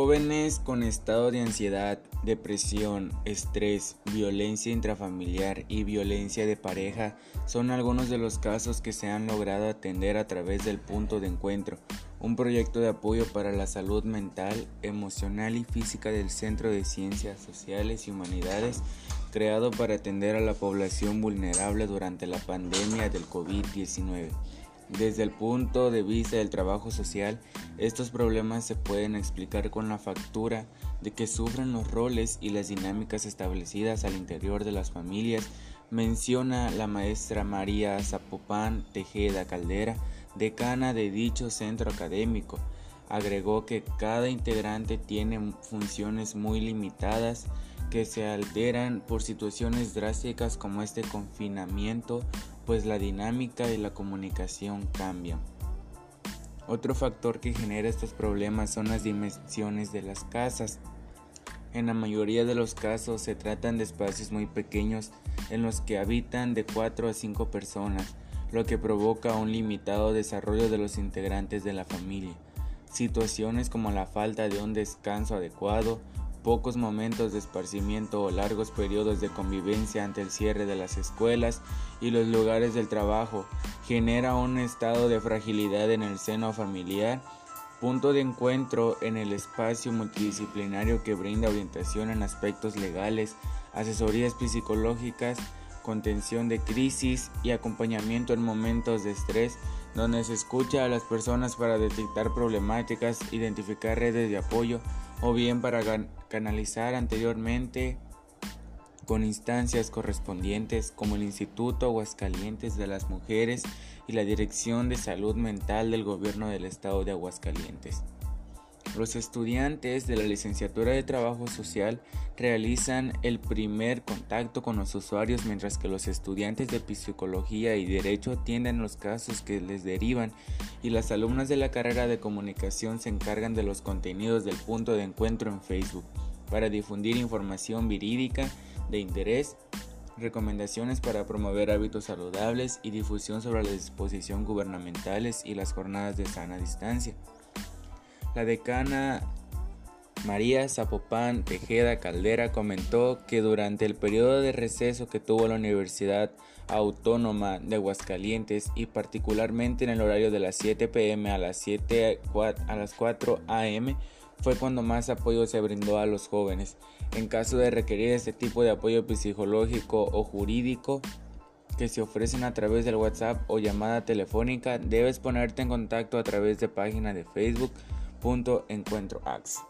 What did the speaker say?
Jóvenes con estado de ansiedad, depresión, estrés, violencia intrafamiliar y violencia de pareja son algunos de los casos que se han logrado atender a través del punto de encuentro, un proyecto de apoyo para la salud mental, emocional y física del Centro de Ciencias Sociales y Humanidades creado para atender a la población vulnerable durante la pandemia del COVID-19. Desde el punto de vista del trabajo social, estos problemas se pueden explicar con la factura de que sufren los roles y las dinámicas establecidas al interior de las familias, menciona la maestra María Zapopán Tejeda Caldera, decana de dicho centro académico. Agregó que cada integrante tiene funciones muy limitadas que se alteran por situaciones drásticas como este confinamiento pues la dinámica y la comunicación cambian. Otro factor que genera estos problemas son las dimensiones de las casas. En la mayoría de los casos se tratan de espacios muy pequeños en los que habitan de 4 a 5 personas, lo que provoca un limitado desarrollo de los integrantes de la familia. Situaciones como la falta de un descanso adecuado, pocos momentos de esparcimiento o largos periodos de convivencia ante el cierre de las escuelas y los lugares del trabajo genera un estado de fragilidad en el seno familiar, punto de encuentro en el espacio multidisciplinario que brinda orientación en aspectos legales, asesorías psicológicas, contención de crisis y acompañamiento en momentos de estrés, donde se escucha a las personas para detectar problemáticas, identificar redes de apoyo o bien para canalizar anteriormente con instancias correspondientes como el Instituto Aguascalientes de las Mujeres y la Dirección de Salud Mental del Gobierno del Estado de Aguascalientes. Los estudiantes de la licenciatura de Trabajo Social realizan el primer contacto con los usuarios mientras que los estudiantes de Psicología y Derecho atienden los casos que les derivan y las alumnas de la carrera de Comunicación se encargan de los contenidos del punto de encuentro en Facebook para difundir información verídica de interés recomendaciones para promover hábitos saludables y difusión sobre la disposición gubernamentales y las jornadas de sana distancia. La decana María Zapopán Tejeda Caldera comentó que durante el periodo de receso que tuvo la Universidad Autónoma de Aguascalientes y particularmente en el horario de las 7 pm a las, 7, a las 4 am fue cuando más apoyo se brindó a los jóvenes. En caso de requerir este tipo de apoyo psicológico o jurídico, que se ofrecen a través del WhatsApp o llamada telefónica, debes ponerte en contacto a través de página de Facebook Punto Encuentro Axe.